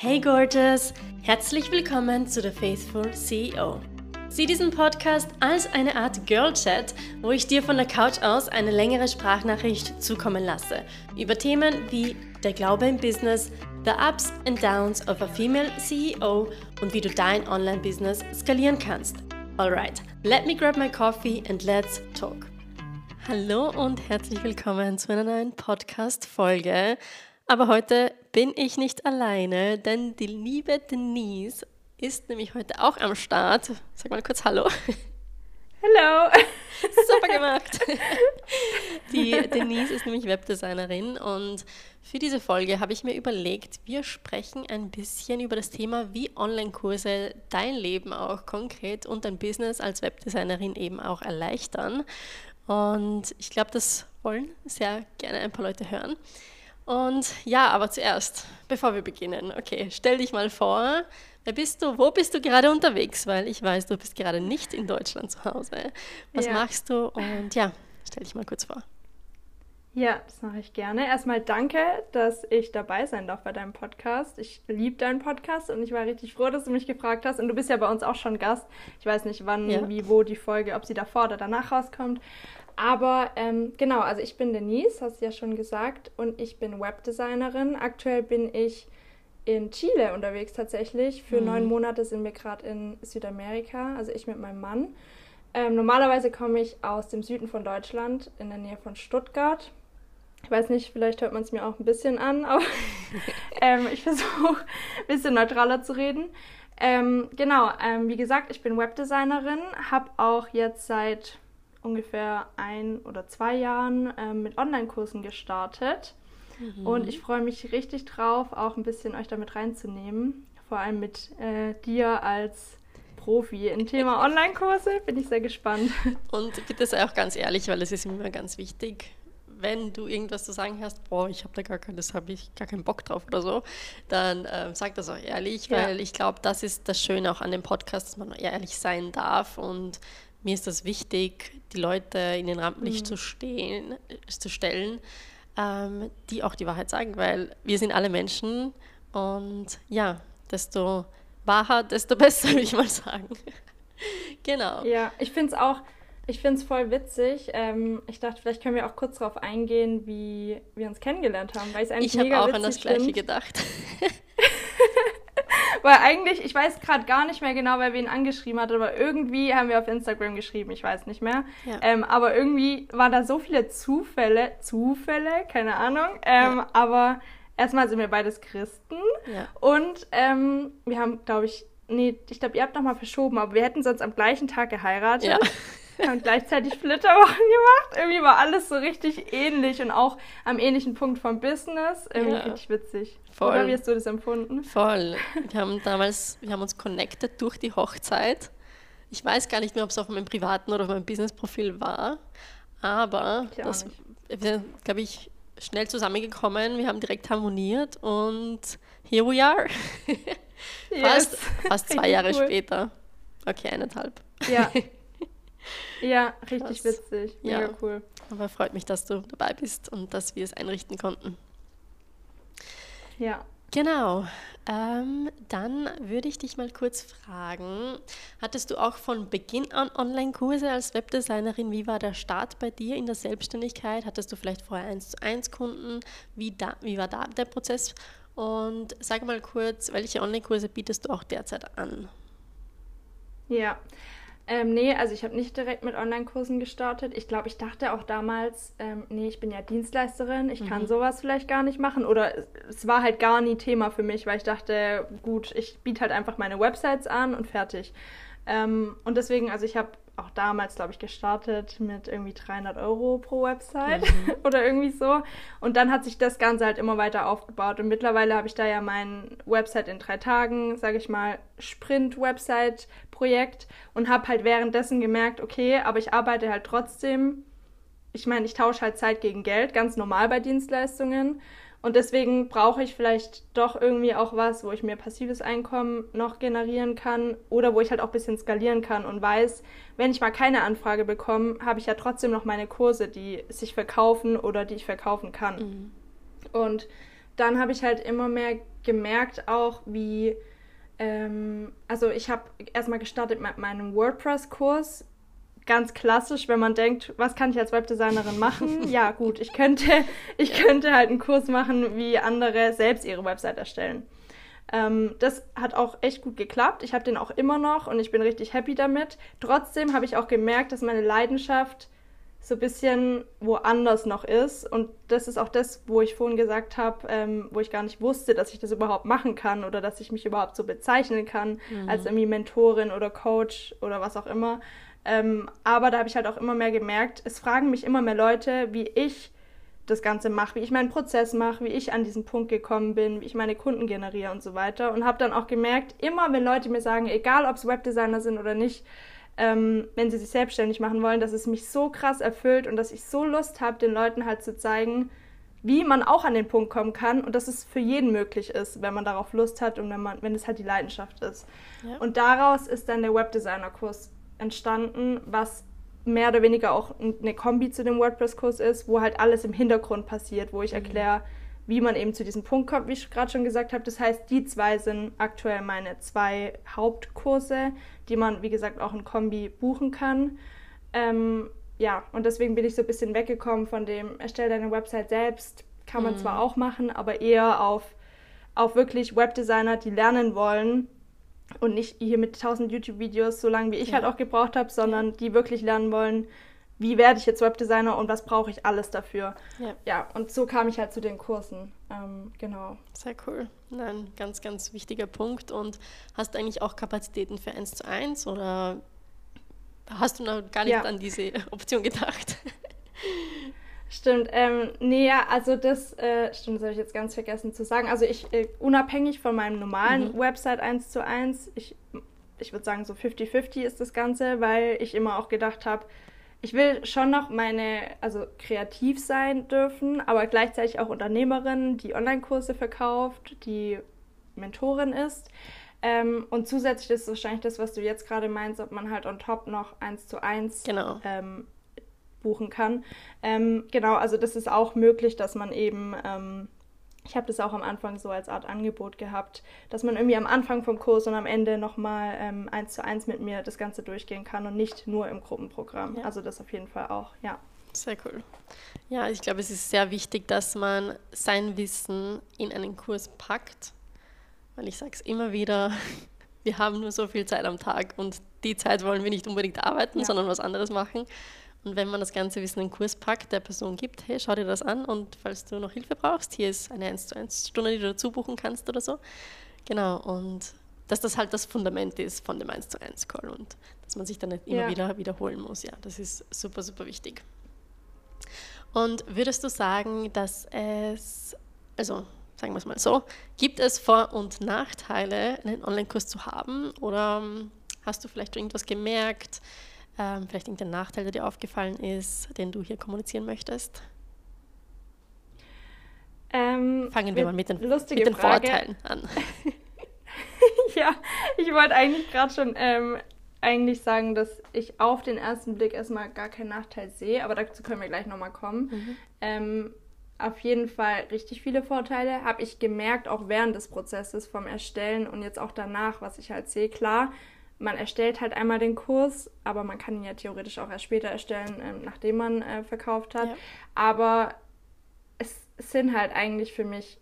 Hey Gorgeous! Herzlich willkommen zu The Faithful CEO. Sieh diesen Podcast als eine Art Girl Chat, wo ich dir von der Couch aus eine längere Sprachnachricht zukommen lasse über Themen wie der Glaube im Business, the ups and downs of a female CEO und wie du dein Online-Business skalieren kannst. Alright, let me grab my coffee and let's talk. Hallo und herzlich willkommen zu einer neuen Podcast-Folge. Aber heute bin ich nicht alleine, denn die liebe Denise ist nämlich heute auch am Start. Sag mal kurz Hallo. Hallo. Super gemacht. Die Denise ist nämlich Webdesignerin und für diese Folge habe ich mir überlegt, wir sprechen ein bisschen über das Thema, wie Online-Kurse dein Leben auch konkret und dein Business als Webdesignerin eben auch erleichtern. Und ich glaube, das wollen sehr gerne ein paar Leute hören. Und ja, aber zuerst, bevor wir beginnen, okay, stell dich mal vor, wer bist du, wo bist du gerade unterwegs, weil ich weiß, du bist gerade nicht in Deutschland zu Hause. Was ja. machst du? Und ja, stell dich mal kurz vor. Ja, das mache ich gerne. Erstmal danke, dass ich dabei sein darf bei deinem Podcast. Ich liebe deinen Podcast und ich war richtig froh, dass du mich gefragt hast. Und du bist ja bei uns auch schon Gast. Ich weiß nicht, wann, ja. wie, wo die Folge, ob sie davor oder danach rauskommt. Aber ähm, genau, also ich bin Denise, hast du ja schon gesagt, und ich bin Webdesignerin. Aktuell bin ich in Chile unterwegs tatsächlich. Für mhm. neun Monate sind wir gerade in Südamerika, also ich mit meinem Mann. Ähm, normalerweise komme ich aus dem Süden von Deutschland, in der Nähe von Stuttgart. Ich weiß nicht, vielleicht hört man es mir auch ein bisschen an, aber ähm, ich versuche ein bisschen neutraler zu reden. Ähm, genau, ähm, wie gesagt, ich bin Webdesignerin, habe auch jetzt seit ungefähr ein oder zwei Jahren äh, mit Online-Kursen gestartet. Mhm. Und ich freue mich richtig drauf, auch ein bisschen euch damit reinzunehmen. Vor allem mit äh, dir als Profi im Thema Online-Kurse. Bin ich sehr gespannt. Und bitte sei auch ganz ehrlich, weil es ist immer ganz wichtig. Wenn du irgendwas zu sagen hast, boah, ich habe da gar keinen, das habe ich gar keinen Bock drauf oder so, dann äh, sag das auch ehrlich, weil ja. ich glaube, das ist das Schöne auch an dem Podcast, dass man ehrlich sein darf und mir ist das wichtig, die Leute in den Rampenlicht mhm. zu, stehen, zu stellen, ähm, die auch die Wahrheit sagen, weil wir sind alle Menschen und ja, desto wahr, desto besser, würde ich mal sagen. genau. Ja, ich finde es auch, ich finde es voll witzig. Ähm, ich dachte, vielleicht können wir auch kurz darauf eingehen, wie wir uns kennengelernt haben, weil ich eigentlich Ich habe auch an das Gleiche gedacht. Weil eigentlich, ich weiß gerade gar nicht mehr genau, wer wen angeschrieben hat, aber irgendwie haben wir auf Instagram geschrieben, ich weiß nicht mehr. Ja. Ähm, aber irgendwie waren da so viele Zufälle, Zufälle, keine Ahnung. Ähm, ja. Aber erstmal sind wir beides Christen ja. und ähm, wir haben, glaube ich, nee, ich glaube, ihr habt nochmal verschoben, aber wir hätten sonst am gleichen Tag geheiratet. Ja. Wir haben gleichzeitig Flitterwochen gemacht. Irgendwie war alles so richtig ähnlich und auch am ähnlichen Punkt vom Business. Irgendwie ja. richtig witzig. Voll. Oder wie hast du das empfunden? Voll. Wir haben damals, wir haben uns connected durch die Hochzeit. Ich weiß gar nicht mehr, ob es auf meinem privaten oder auf meinem Business-Profil war. Aber ich das, wir sind, glaube ich, schnell zusammengekommen. Wir haben direkt harmoniert und here we are. yes. fast, fast zwei Jahre cool. später. Okay, eineinhalb. Ja. Ja, richtig Krass. witzig. Mega ja. cool. Aber freut mich, dass du dabei bist und dass wir es einrichten konnten. Ja. Genau. Ähm, dann würde ich dich mal kurz fragen, hattest du auch von Beginn an Online-Kurse als Webdesignerin? Wie war der Start bei dir in der Selbstständigkeit? Hattest du vielleicht vorher 1 zu 1 Kunden? Wie, da, wie war da der Prozess? Und sag mal kurz, welche Online-Kurse bietest du auch derzeit an? Ja, ähm, nee, also ich habe nicht direkt mit Online-Kursen gestartet. Ich glaube, ich dachte auch damals, ähm, nee, ich bin ja Dienstleisterin, ich mhm. kann sowas vielleicht gar nicht machen. Oder es war halt gar nie Thema für mich, weil ich dachte, gut, ich biete halt einfach meine Websites an und fertig. Ähm, und deswegen, also ich habe auch damals, glaube ich, gestartet mit irgendwie 300 Euro pro Website mhm. oder irgendwie so. Und dann hat sich das Ganze halt immer weiter aufgebaut. Und mittlerweile habe ich da ja mein Website in drei Tagen, sage ich mal, Sprint-Website-Projekt und habe halt währenddessen gemerkt, okay, aber ich arbeite halt trotzdem. Ich meine, ich tausche halt Zeit gegen Geld, ganz normal bei Dienstleistungen. Und deswegen brauche ich vielleicht doch irgendwie auch was, wo ich mir passives Einkommen noch generieren kann oder wo ich halt auch ein bisschen skalieren kann und weiß, wenn ich mal keine Anfrage bekomme, habe ich ja trotzdem noch meine Kurse, die sich verkaufen oder die ich verkaufen kann. Mhm. Und dann habe ich halt immer mehr gemerkt auch, wie, ähm, also ich habe erstmal gestartet mit meinem WordPress-Kurs. Ganz klassisch, wenn man denkt, was kann ich als Webdesignerin machen? ja, gut, ich könnte, ich könnte halt einen Kurs machen, wie andere selbst ihre Website erstellen. Ähm, das hat auch echt gut geklappt. Ich habe den auch immer noch und ich bin richtig happy damit. Trotzdem habe ich auch gemerkt, dass meine Leidenschaft so ein bisschen woanders noch ist. Und das ist auch das, wo ich vorhin gesagt habe, ähm, wo ich gar nicht wusste, dass ich das überhaupt machen kann oder dass ich mich überhaupt so bezeichnen kann mhm. als irgendwie Mentorin oder Coach oder was auch immer. Ähm, aber da habe ich halt auch immer mehr gemerkt, es fragen mich immer mehr Leute, wie ich das Ganze mache, wie ich meinen Prozess mache, wie ich an diesen Punkt gekommen bin, wie ich meine Kunden generiere und so weiter. Und habe dann auch gemerkt, immer wenn Leute mir sagen, egal ob es Webdesigner sind oder nicht, ähm, wenn sie sich selbstständig machen wollen, dass es mich so krass erfüllt und dass ich so Lust habe, den Leuten halt zu zeigen, wie man auch an den Punkt kommen kann und dass es für jeden möglich ist, wenn man darauf Lust hat und wenn man, wenn es halt die Leidenschaft ist. Ja. Und daraus ist dann der Webdesigner-Kurs entstanden, was mehr oder weniger auch eine Kombi zu dem WordPress-Kurs ist, wo halt alles im Hintergrund passiert, wo ich mhm. erkläre, wie man eben zu diesem Punkt kommt, wie ich gerade schon gesagt habe. Das heißt, die zwei sind aktuell meine zwei Hauptkurse, die man, wie gesagt, auch in Kombi buchen kann. Ähm, ja, und deswegen bin ich so ein bisschen weggekommen von dem, erstell deine Website selbst, kann man mhm. zwar auch machen, aber eher auf, auf wirklich Webdesigner, die lernen wollen, und nicht hier mit tausend YouTube-Videos, so lange wie ich ja. halt auch gebraucht habe, sondern die wirklich lernen wollen, wie werde ich jetzt Webdesigner und was brauche ich alles dafür. Ja. ja, und so kam ich halt zu den Kursen. Ähm, genau. Sehr cool. Ein ganz, ganz wichtiger Punkt. Und hast du eigentlich auch Kapazitäten für 1 zu 1 oder hast du noch gar nicht ja. an diese Option gedacht? Stimmt, ähm, nee, ja, also das, äh, stimmt, das habe ich jetzt ganz vergessen zu sagen. Also ich, äh, unabhängig von meinem normalen mhm. Website 1 zu 1, ich, ich würde sagen so 50-50 ist das Ganze, weil ich immer auch gedacht habe, ich will schon noch meine, also kreativ sein dürfen, aber gleichzeitig auch Unternehmerin, die Online-Kurse verkauft, die Mentorin ist. Ähm, und zusätzlich ist es wahrscheinlich das, was du jetzt gerade meinst, ob man halt on top noch eins zu eins genau. ähm, buchen kann. Ähm, genau, also das ist auch möglich, dass man eben, ähm, ich habe das auch am Anfang so als Art Angebot gehabt, dass man irgendwie am Anfang vom Kurs und am Ende nochmal ähm, eins zu eins mit mir das Ganze durchgehen kann und nicht nur im Gruppenprogramm. Ja. Also das auf jeden Fall auch, ja. Sehr cool. Ja, ich glaube, es ist sehr wichtig, dass man sein Wissen in einen Kurs packt, weil ich sage es immer wieder, wir haben nur so viel Zeit am Tag und die Zeit wollen wir nicht unbedingt arbeiten, ja. sondern was anderes machen. Und wenn man das ganze Wissen in den Kurs packt, der Person gibt, hey, schau dir das an und falls du noch Hilfe brauchst, hier ist eine 1 zu 1 Stunde, die du dazu buchen kannst oder so. Genau, und dass das halt das Fundament ist von dem 1 zu 1 Call und dass man sich dann nicht immer ja. wieder wiederholen muss. Ja, das ist super, super wichtig. Und würdest du sagen, dass es, also sagen wir es mal so, gibt es Vor- und Nachteile, einen Online-Kurs zu haben? Oder hast du vielleicht irgendwas gemerkt? Ähm, vielleicht irgendein Nachteil, der dir aufgefallen ist, den du hier kommunizieren möchtest? Ähm, Fangen wir mal mit den, mit den Vorteilen an. ja, ich wollte eigentlich gerade schon ähm, eigentlich sagen, dass ich auf den ersten Blick erstmal gar keinen Nachteil sehe, aber dazu können wir gleich nochmal kommen. Mhm. Ähm, auf jeden Fall richtig viele Vorteile. Habe ich gemerkt, auch während des Prozesses vom Erstellen und jetzt auch danach, was ich halt sehe. Klar, man erstellt halt einmal den Kurs, aber man kann ihn ja theoretisch auch erst später erstellen, ähm, nachdem man äh, verkauft hat. Ja. Aber es, es sind halt eigentlich für mich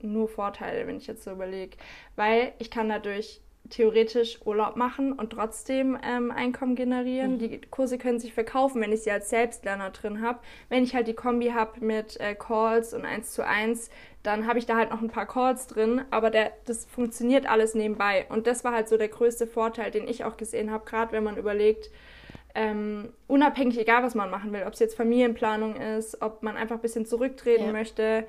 nur Vorteile, wenn ich jetzt so überlege, weil ich kann dadurch theoretisch Urlaub machen und trotzdem ähm, Einkommen generieren. Mhm. Die Kurse können sich verkaufen, wenn ich sie als Selbstlerner drin habe. Wenn ich halt die Kombi habe mit äh, Calls und 1 zu 1, dann habe ich da halt noch ein paar Calls drin, aber der, das funktioniert alles nebenbei. Und das war halt so der größte Vorteil, den ich auch gesehen habe, gerade wenn man überlegt, ähm, unabhängig, egal was man machen will, ob es jetzt Familienplanung ist, ob man einfach ein bisschen zurücktreten ja. möchte,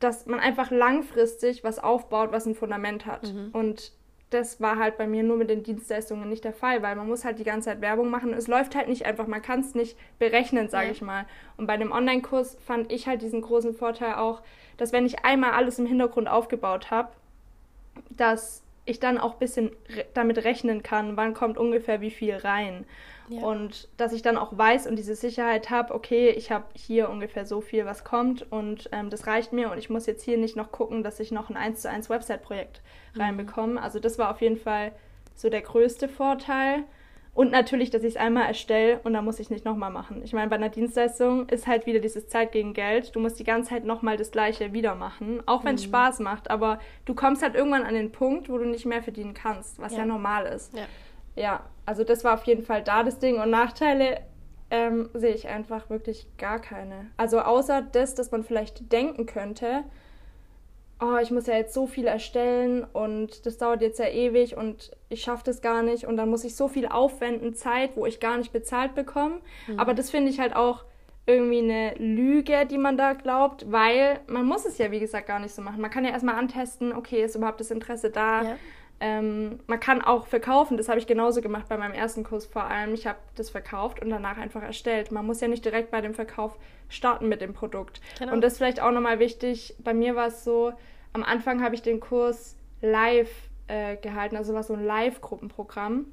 dass man einfach langfristig was aufbaut, was ein Fundament hat. Mhm. Und das war halt bei mir nur mit den Dienstleistungen nicht der Fall, weil man muss halt die ganze Zeit Werbung machen. Es läuft halt nicht einfach, man kann es nicht berechnen, sage ja. ich mal. Und bei dem Online-Kurs fand ich halt diesen großen Vorteil auch, dass wenn ich einmal alles im Hintergrund aufgebaut habe, dass ich dann auch ein bisschen re damit rechnen kann, wann kommt ungefähr wie viel rein. Ja. Und dass ich dann auch weiß und diese Sicherheit habe, okay, ich habe hier ungefähr so viel, was kommt und ähm, das reicht mir und ich muss jetzt hier nicht noch gucken, dass ich noch ein 1 zu 1 Website-Projekt mhm. reinbekomme. Also das war auf jeden Fall so der größte Vorteil. Und natürlich, dass ich es einmal erstelle und dann muss ich nicht nochmal machen. Ich meine, bei einer Dienstleistung ist halt wieder dieses Zeit gegen Geld. Du musst die ganze Zeit nochmal das Gleiche wieder machen, auch wenn es mhm. Spaß macht. Aber du kommst halt irgendwann an den Punkt, wo du nicht mehr verdienen kannst, was ja, ja normal ist. Ja. Ja, also das war auf jeden Fall da das Ding. Und Nachteile ähm, sehe ich einfach wirklich gar keine. Also außer das, dass man vielleicht denken könnte, oh, ich muss ja jetzt so viel erstellen und das dauert jetzt ja ewig und ich schaffe das gar nicht und dann muss ich so viel aufwenden, Zeit, wo ich gar nicht bezahlt bekomme. Mhm. Aber das finde ich halt auch irgendwie eine Lüge, die man da glaubt, weil man muss es ja, wie gesagt, gar nicht so machen. Man kann ja erstmal antesten, okay, ist überhaupt das Interesse da? Ja. Ähm, man kann auch verkaufen, das habe ich genauso gemacht bei meinem ersten Kurs vor allem. Ich habe das verkauft und danach einfach erstellt. Man muss ja nicht direkt bei dem Verkauf starten mit dem Produkt. Genau. Und das ist vielleicht auch nochmal wichtig. Bei mir war es so, am Anfang habe ich den Kurs live äh, gehalten, also war so ein Live-Gruppenprogramm.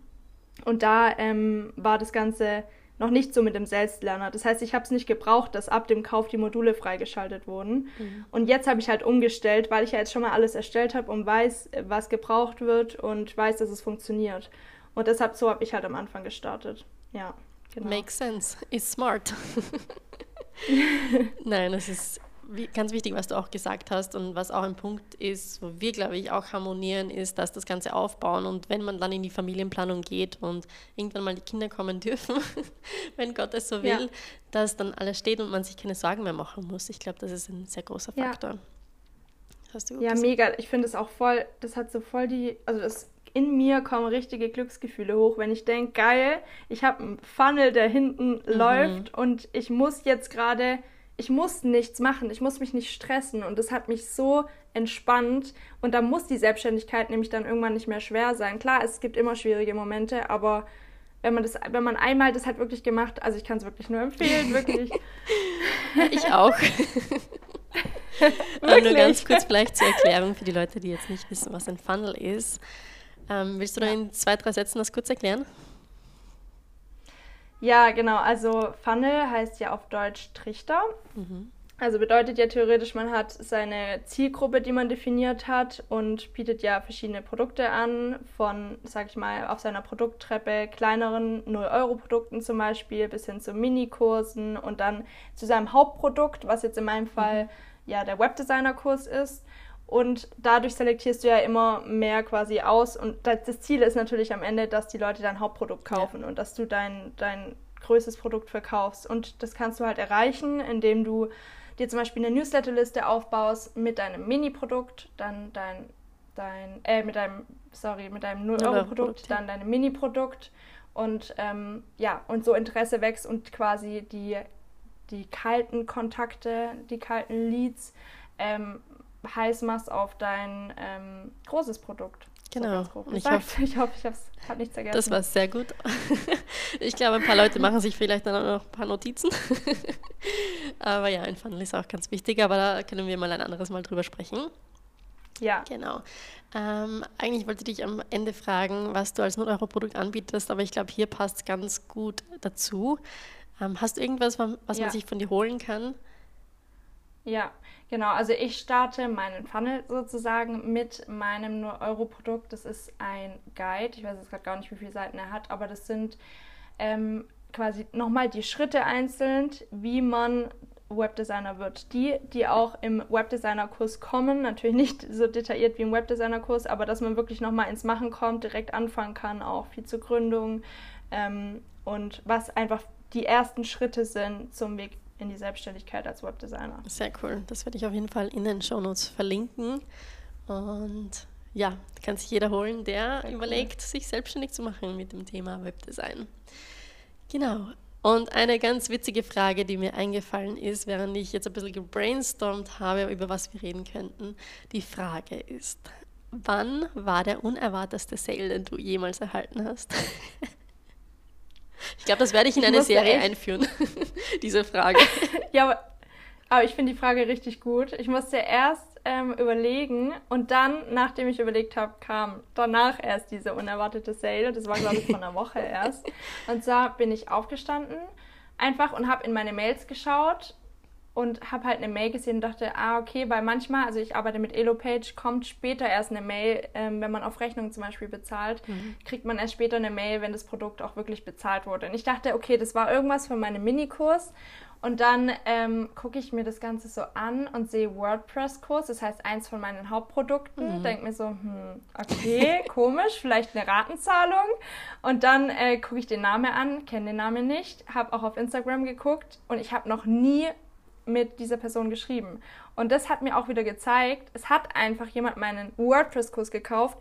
Und da ähm, war das Ganze noch nicht so mit dem Selbstlerner. Das heißt, ich habe es nicht gebraucht, dass ab dem Kauf die Module freigeschaltet wurden. Mhm. Und jetzt habe ich halt umgestellt, weil ich ja jetzt schon mal alles erstellt habe und weiß, was gebraucht wird und weiß, dass es funktioniert. Und deshalb so habe ich halt am Anfang gestartet. Ja, genau. Makes sense. Is smart. Nein, es ist wie, ganz wichtig, was du auch gesagt hast und was auch ein Punkt ist, wo wir, glaube ich, auch harmonieren, ist, dass das Ganze aufbauen und wenn man dann in die Familienplanung geht und irgendwann mal die Kinder kommen dürfen, wenn Gott es so will, ja. dass dann alles steht und man sich keine Sorgen mehr machen muss. Ich glaube, das ist ein sehr großer Faktor. Ja, ja mega. Ich finde es auch voll, das hat so voll die, also das in mir kommen richtige Glücksgefühle hoch, wenn ich denke, geil, ich habe einen Funnel, der hinten mhm. läuft und ich muss jetzt gerade ich muss nichts machen, ich muss mich nicht stressen und das hat mich so entspannt und da muss die Selbstständigkeit nämlich dann irgendwann nicht mehr schwer sein. Klar, es gibt immer schwierige Momente, aber wenn man das, wenn man einmal das hat wirklich gemacht, also ich kann es wirklich nur empfehlen, wirklich. ich auch. Aber nur ganz kurz vielleicht zur Erklärung für die Leute, die jetzt nicht wissen, was ein Funnel ist. Ähm, willst du da in zwei, drei Sätzen das kurz erklären? Ja, genau. Also Funnel heißt ja auf Deutsch Trichter. Mhm. Also bedeutet ja theoretisch, man hat seine Zielgruppe, die man definiert hat und bietet ja verschiedene Produkte an, von, sag ich mal, auf seiner Produkttreppe kleineren 0-Euro-Produkten zum Beispiel bis hin zu Minikursen und dann zu seinem Hauptprodukt, was jetzt in meinem Fall mhm. ja der Webdesigner-Kurs ist. Und dadurch selektierst du ja immer mehr quasi aus. Und das Ziel ist natürlich am Ende, dass die Leute dein Hauptprodukt kaufen ja. und dass du dein, dein größtes Produkt verkaufst. Und das kannst du halt erreichen, indem du dir zum Beispiel eine Newsletterliste aufbaust mit deinem Mini-Produkt, dann dein, dein, äh, mit deinem, sorry, mit deinem 0-Euro-Produkt, dann deinem Mini-Produkt und ähm, ja, und so Interesse wächst und quasi die, die kalten Kontakte, die kalten Leads ähm, heiß machst auf dein ähm, großes Produkt. Genau. So ich, hoffe, ich hoffe, ich habe hab nichts vergessen. Das war sehr gut. ich glaube, ein paar Leute machen sich vielleicht dann auch noch ein paar Notizen. aber ja, ein Funnel ist auch ganz wichtig, aber da können wir mal ein anderes Mal drüber sprechen. Ja. Genau. Ähm, eigentlich wollte ich dich am Ende fragen, was du als 0-Euro-Produkt anbietest, aber ich glaube, hier passt es ganz gut dazu. Ähm, hast du irgendwas, was ja. man sich von dir holen kann? Ja, genau. Also ich starte meinen Funnel sozusagen mit meinem nur Euro-Produkt. Das ist ein Guide. Ich weiß jetzt gerade gar nicht, wie viele Seiten er hat, aber das sind ähm, quasi nochmal die Schritte einzeln, wie man Webdesigner wird. Die, die auch im Webdesigner-Kurs kommen, natürlich nicht so detailliert wie im Webdesigner-Kurs, aber dass man wirklich nochmal ins Machen kommt, direkt anfangen kann, auch viel zur Gründung ähm, und was einfach die ersten Schritte sind zum Weg in die Selbstständigkeit als Webdesigner. Sehr cool. Das werde ich auf jeden Fall in den Shownotes verlinken. Und ja, kann sich jeder holen, der Sehr überlegt, cool. sich selbstständig zu machen mit dem Thema Webdesign. Genau. Und eine ganz witzige Frage, die mir eingefallen ist, während ich jetzt ein bisschen gebrainstormt habe, über was wir reden könnten. Die Frage ist, wann war der unerwartetste Sale, den du jemals erhalten hast? Ich glaube, das werde ich in ich eine Serie echt... einführen, diese Frage. ja, aber, aber ich finde die Frage richtig gut. Ich musste erst ähm, überlegen und dann, nachdem ich überlegt habe, kam danach erst diese unerwartete Sale. Das war, glaube ich, von einer Woche erst. Und zwar bin ich aufgestanden einfach und habe in meine Mails geschaut und habe halt eine Mail gesehen und dachte, ah, okay, weil manchmal, also ich arbeite mit Elopage, kommt später erst eine Mail, ähm, wenn man auf Rechnung zum Beispiel bezahlt, mhm. kriegt man erst später eine Mail, wenn das Produkt auch wirklich bezahlt wurde. Und ich dachte, okay, das war irgendwas für meinen Minikurs. Und dann ähm, gucke ich mir das Ganze so an und sehe WordPress-Kurs, das heißt eins von meinen Hauptprodukten. Mhm. Denke mir so, hm, okay, komisch, vielleicht eine Ratenzahlung. Und dann äh, gucke ich den Namen an, kenne den Namen nicht, habe auch auf Instagram geguckt und ich habe noch nie mit dieser Person geschrieben. Und das hat mir auch wieder gezeigt, es hat einfach jemand meinen WordPress-Kurs gekauft.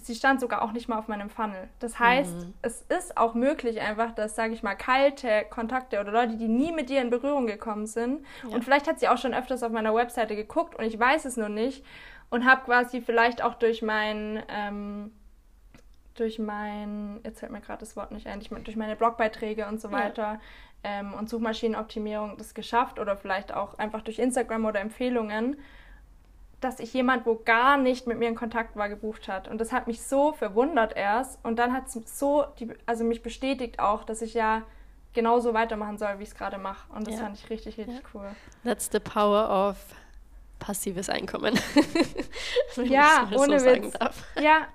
Sie stand sogar auch nicht mal auf meinem Funnel. Das heißt, mhm. es ist auch möglich einfach, dass, sage ich mal, kalte Kontakte oder Leute, die nie mit dir in Berührung gekommen sind. Ja. Und vielleicht hat sie auch schon öfters auf meiner Webseite geguckt und ich weiß es nur nicht. Und habe quasi vielleicht auch durch mein... Ähm, durch mein, jetzt fällt mir gerade das Wort nicht ein, durch meine Blogbeiträge und so weiter, ähm, und Suchmaschinenoptimierung das geschafft oder vielleicht auch einfach durch Instagram oder Empfehlungen, dass ich jemand, wo gar nicht mit mir in Kontakt war, gebucht hat. Und das hat mich so verwundert erst. Und dann hat es so, die, also mich bestätigt auch, dass ich ja genauso weitermachen soll, wie ich es gerade mache. Und das ja. fand ich richtig, richtig ja. cool. That's the power of passives Einkommen. ja, ohne so Witz. Ja,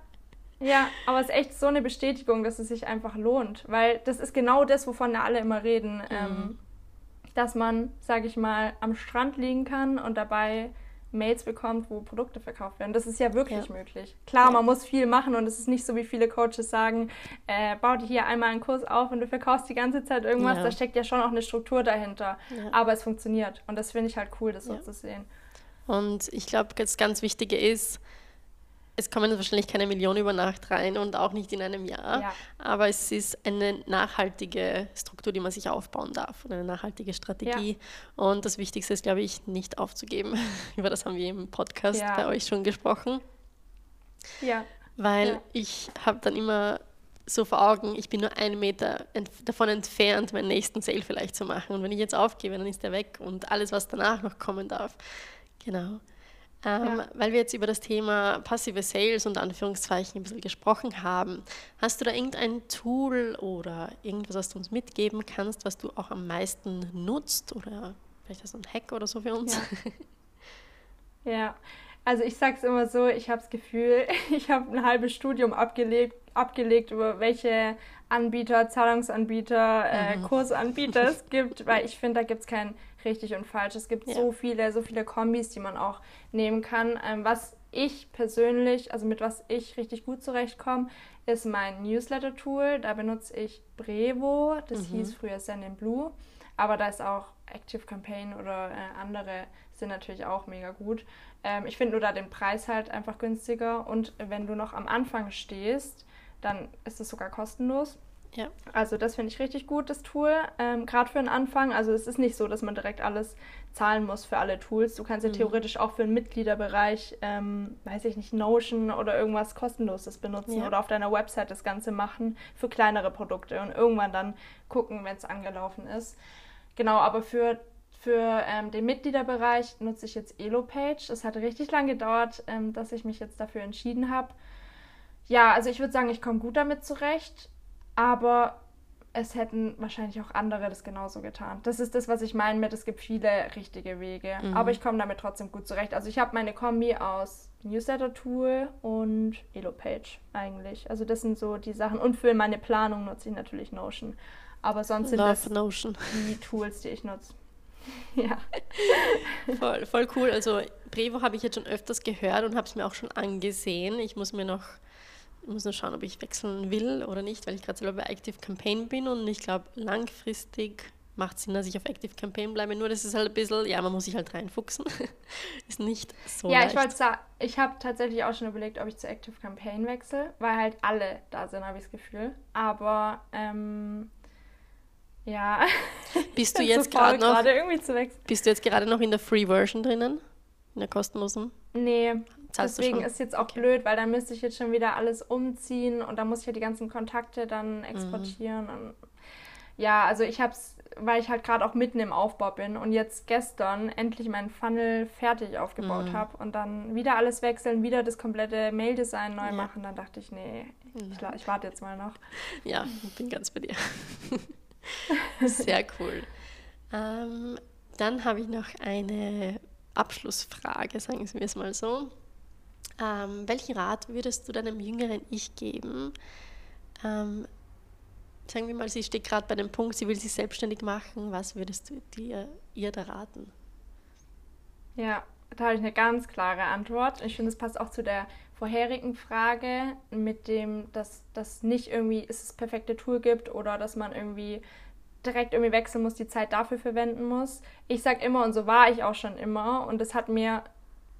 ja, aber es ist echt so eine Bestätigung, dass es sich einfach lohnt, weil das ist genau das, wovon alle immer reden, mhm. ähm, dass man, sage ich mal, am Strand liegen kann und dabei Mails bekommt, wo Produkte verkauft werden. Das ist ja wirklich ja. möglich. Klar, ja. man muss viel machen und es ist nicht so, wie viele Coaches sagen, äh, bau dir hier einmal einen Kurs auf und du verkaufst die ganze Zeit irgendwas. Ja. Da steckt ja schon auch eine Struktur dahinter. Aber es funktioniert und das finde ich halt cool, das so zu sehen. Und ich glaube, das ganz Wichtige ist, es kommen wahrscheinlich keine Millionen über Nacht rein und auch nicht in einem Jahr, ja. aber es ist eine nachhaltige Struktur, die man sich aufbauen darf und eine nachhaltige Strategie. Ja. Und das Wichtigste ist, glaube ich, nicht aufzugeben. Über das haben wir im Podcast ja. bei euch schon gesprochen. Ja. Weil ich habe dann immer so vor Augen, ich bin nur einen Meter ent davon entfernt, meinen nächsten Sale vielleicht zu machen. Und wenn ich jetzt aufgebe, dann ist der weg und alles, was danach noch kommen darf. Genau. Ähm, ja. Weil wir jetzt über das Thema passive Sales und Anführungszeichen ein bisschen gesprochen haben. Hast du da irgendein Tool oder irgendwas, was du uns mitgeben kannst, was du auch am meisten nutzt? Oder vielleicht hast du einen Hack oder so für uns? Ja, ja. also ich sage es immer so, ich habe das Gefühl, ich habe ein halbes Studium abgelegt, abgelegt über welche Anbieter, Zahlungsanbieter, äh, mhm. Kursanbieter es gibt, weil ich finde, da gibt es kein richtig und falsch. Es gibt ja. so viele, so viele Kombis, die man auch nehmen kann. Ähm, was ich persönlich, also mit was ich richtig gut zurechtkomme, ist mein Newsletter-Tool. Da benutze ich Brevo, das mhm. hieß früher Send in Blue, aber da ist auch Active Campaign oder äh, andere sind natürlich auch mega gut. Ähm, ich finde nur da den Preis halt einfach günstiger und wenn du noch am Anfang stehst, dann ist es sogar kostenlos. Ja. Also das finde ich richtig gut, das Tool, ähm, gerade für den Anfang. Also es ist nicht so, dass man direkt alles zahlen muss für alle Tools. Du kannst ja mhm. theoretisch auch für den Mitgliederbereich, ähm, weiß ich nicht, Notion oder irgendwas kostenloses benutzen ja. oder auf deiner Website das Ganze machen für kleinere Produkte und irgendwann dann gucken, wenn es angelaufen ist. Genau, aber für für ähm, den Mitgliederbereich nutze ich jetzt Elopage. Es hat richtig lange gedauert, ähm, dass ich mich jetzt dafür entschieden habe. Ja, also ich würde sagen, ich komme gut damit zurecht aber es hätten wahrscheinlich auch andere das genauso getan. Das ist das, was ich meine mit, es gibt viele richtige Wege. Mhm. Aber ich komme damit trotzdem gut zurecht. Also ich habe meine Kombi aus Newsletter-Tool und Elopage eigentlich. Also das sind so die Sachen. Und für meine Planung nutze ich natürlich Notion. Aber sonst sind Love das Notion. die Tools, die ich nutze. ja. voll, voll cool. Also Brevo habe ich jetzt schon öfters gehört und habe es mir auch schon angesehen. Ich muss mir noch muss nur schauen, ob ich wechseln will oder nicht, weil ich gerade selber bei Active Campaign bin und ich glaube, langfristig macht es Sinn, dass ich auf Active Campaign bleibe. Nur das ist halt ein bisschen, ja, man muss sich halt reinfuchsen. ist nicht so Ja, leicht. ich wollte sagen, ich habe tatsächlich auch schon überlegt, ob ich zu Active Campaign wechsle, weil halt alle da sind, habe ich das Gefühl. Aber, ähm, ja. Bist du jetzt gerade noch, bist du jetzt gerade noch in der Free Version drinnen? In der kostenlosen? Nee, Zahlst Deswegen ist jetzt auch okay. blöd, weil da müsste ich jetzt schon wieder alles umziehen und da muss ich ja die ganzen Kontakte dann mhm. exportieren. Mhm. Und Ja, also ich habe es, weil ich halt gerade auch mitten im Aufbau bin und jetzt gestern endlich meinen Funnel fertig aufgebaut mhm. habe und dann wieder alles wechseln, wieder das komplette Mail-Design neu ja. machen, dann dachte ich, nee, ich, ich warte jetzt mal noch. Ja, bin ganz bei dir. Sehr cool. Ähm, dann habe ich noch eine Abschlussfrage, sagen wir es mal so. Ähm, welchen Rat würdest du deinem jüngeren Ich geben? Ähm, sagen wir mal, sie steht gerade bei dem Punkt, sie will sich selbstständig machen. Was würdest du dir, ihr da raten? Ja, da habe ich eine ganz klare Antwort. Ich finde, es passt auch zu der vorherigen Frage mit dem, dass das nicht irgendwie es das perfekte Tool gibt oder dass man irgendwie direkt irgendwie wechseln muss, die Zeit dafür verwenden muss. Ich sage immer, und so war ich auch schon immer, und das hat mir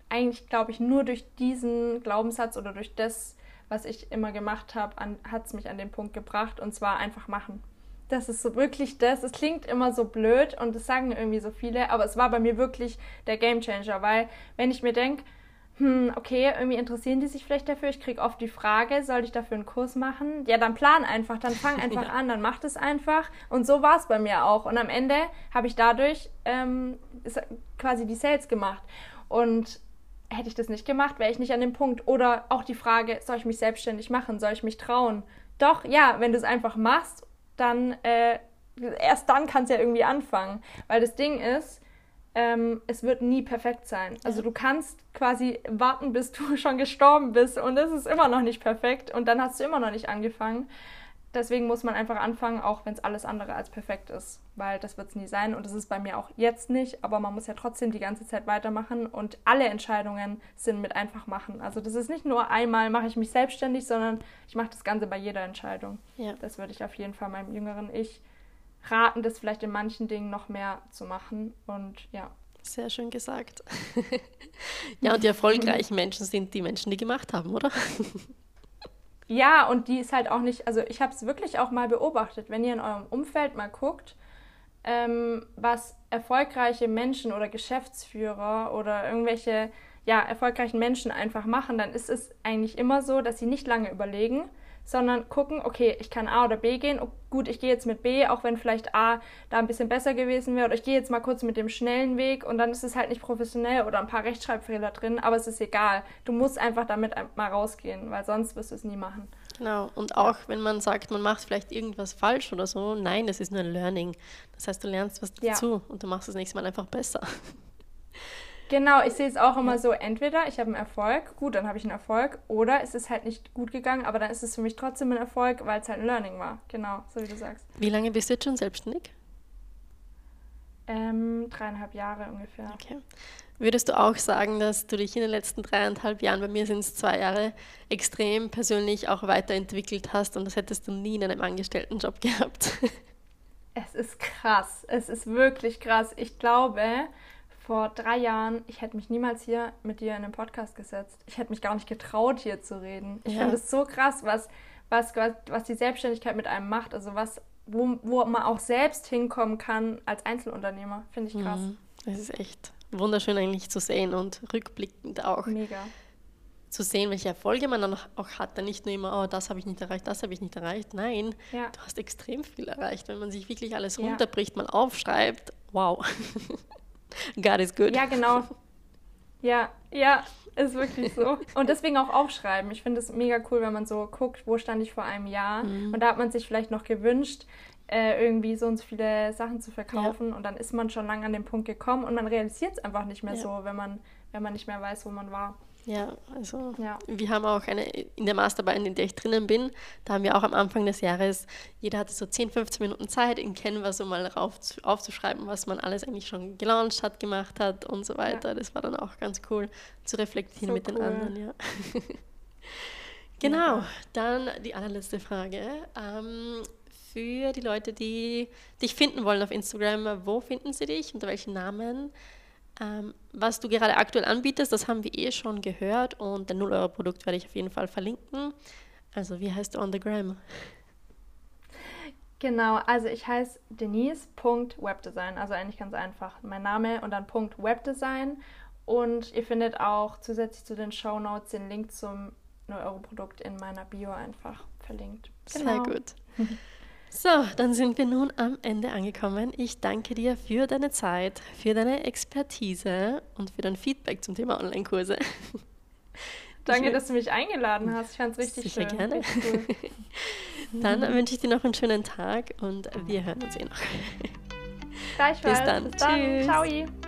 eigentlich, glaube ich, nur durch diesen Glaubenssatz oder durch das, was ich immer gemacht habe, hat es mich an den Punkt gebracht, und zwar einfach machen. Das ist so wirklich das. Es klingt immer so blöd und das sagen irgendwie so viele, aber es war bei mir wirklich der Gamechanger, weil wenn ich mir denke, hm, okay, irgendwie interessieren die sich vielleicht dafür. Ich kriege oft die Frage, soll ich dafür einen Kurs machen? Ja, dann plan einfach, dann fang einfach ja. an, dann mach das einfach. Und so war es bei mir auch. Und am Ende habe ich dadurch ähm, quasi die Sales gemacht. Und hätte ich das nicht gemacht, wäre ich nicht an dem Punkt. Oder auch die Frage, soll ich mich selbstständig machen? Soll ich mich trauen? Doch, ja, wenn du es einfach machst, dann äh, erst dann kannst du ja irgendwie anfangen. Weil das Ding ist, ähm, es wird nie perfekt sein. Also du kannst quasi warten, bis du schon gestorben bist und es ist immer noch nicht perfekt und dann hast du immer noch nicht angefangen. Deswegen muss man einfach anfangen, auch wenn es alles andere als perfekt ist, weil das wird es nie sein und das ist bei mir auch jetzt nicht, aber man muss ja trotzdem die ganze Zeit weitermachen und alle Entscheidungen sind mit einfach machen. Also das ist nicht nur einmal mache ich mich selbstständig, sondern ich mache das Ganze bei jeder Entscheidung. Ja. Das würde ich auf jeden Fall meinem jüngeren Ich raten, das vielleicht in manchen Dingen noch mehr zu machen. Und ja. Sehr schön gesagt. ja, und die erfolgreichen Menschen sind die Menschen, die gemacht haben, oder? ja, und die ist halt auch nicht, also ich habe es wirklich auch mal beobachtet, wenn ihr in eurem Umfeld mal guckt, ähm, was erfolgreiche Menschen oder Geschäftsführer oder irgendwelche ja, erfolgreichen Menschen einfach machen, dann ist es eigentlich immer so, dass sie nicht lange überlegen, sondern gucken, okay, ich kann A oder B gehen. Oh, gut, ich gehe jetzt mit B, auch wenn vielleicht A da ein bisschen besser gewesen wäre. Oder ich gehe jetzt mal kurz mit dem schnellen Weg und dann ist es halt nicht professionell oder ein paar Rechtschreibfehler drin, aber es ist egal. Du musst einfach damit mal rausgehen, weil sonst wirst du es nie machen. Genau, und auch wenn man sagt, man macht vielleicht irgendwas falsch oder so, nein, das ist nur ein Learning. Das heißt, du lernst was dazu ja. und du machst das nächste Mal einfach besser. Genau, ich sehe es auch immer so, entweder ich habe einen Erfolg, gut, dann habe ich einen Erfolg, oder es ist halt nicht gut gegangen, aber dann ist es für mich trotzdem ein Erfolg, weil es halt ein Learning war. Genau, so wie du sagst. Wie lange bist du jetzt schon selbstständig? Ähm, dreieinhalb Jahre ungefähr. Okay. Würdest du auch sagen, dass du dich in den letzten dreieinhalb Jahren, bei mir sind es zwei Jahre, extrem persönlich auch weiterentwickelt hast und das hättest du nie in einem Angestelltenjob gehabt? Es ist krass. Es ist wirklich krass. Ich glaube, vor drei Jahren, ich hätte mich niemals hier mit dir in den Podcast gesetzt. Ich hätte mich gar nicht getraut, hier zu reden. Ich ja. finde es so krass, was, was, was die Selbstständigkeit mit einem macht. Also was, wo, wo man auch selbst hinkommen kann als Einzelunternehmer. Finde ich krass. Mhm. Das ist echt wunderschön eigentlich zu sehen und rückblickend auch. Mega. Zu sehen, welche Erfolge man dann auch hat. Dann nicht nur immer, oh, das habe ich nicht erreicht, das habe ich nicht erreicht. Nein, ja. du hast extrem viel erreicht. Wenn man sich wirklich alles runterbricht, ja. mal aufschreibt, wow. God is good. Ja, genau. Ja, ja, ist wirklich so. Und deswegen auch aufschreiben. Ich finde es mega cool, wenn man so guckt, wo stand ich vor einem Jahr. Mhm. Und da hat man sich vielleicht noch gewünscht, äh, irgendwie so und so viele Sachen zu verkaufen. Ja. Und dann ist man schon lange an den Punkt gekommen und man realisiert es einfach nicht mehr ja. so, wenn man, wenn man nicht mehr weiß, wo man war. Ja, also ja. wir haben auch eine, in der Masterarbeit, in der ich drinnen bin, da haben wir auch am Anfang des Jahres, jeder hatte so 10, 15 Minuten Zeit, in Canva so mal rauf, aufzuschreiben, was man alles eigentlich schon gelauncht hat, gemacht hat und so weiter. Ja. Das war dann auch ganz cool zu reflektieren so mit cool. den anderen, ja. genau, dann die allerletzte Frage. Ähm, für die Leute, die dich finden wollen auf Instagram, wo finden sie dich, unter welchen Namen? Ähm, was du gerade aktuell anbietest, das haben wir eh schon gehört und dein 0-Euro-Produkt werde ich auf jeden Fall verlinken. Also wie heißt du on the gram? Genau, also ich heiße Denise.webdesign, also eigentlich ganz einfach. Mein Name und dann Punkt Webdesign. Und ihr findet auch zusätzlich zu den Show Notes den Link zum 0-Euro-Produkt in meiner Bio einfach verlinkt. Genau. Sehr gut. So, dann sind wir nun am Ende angekommen. Ich danke dir für deine Zeit, für deine Expertise und für dein Feedback zum Thema Online-Kurse. Danke, dass du mich eingeladen hast. Ich fand es richtig Sicher schön. gerne. Cool. Dann wünsche ich dir noch einen schönen Tag und wir hören uns eh noch. Gleichfalls. Bis dann. Bis dann. Tschüss. Ciao.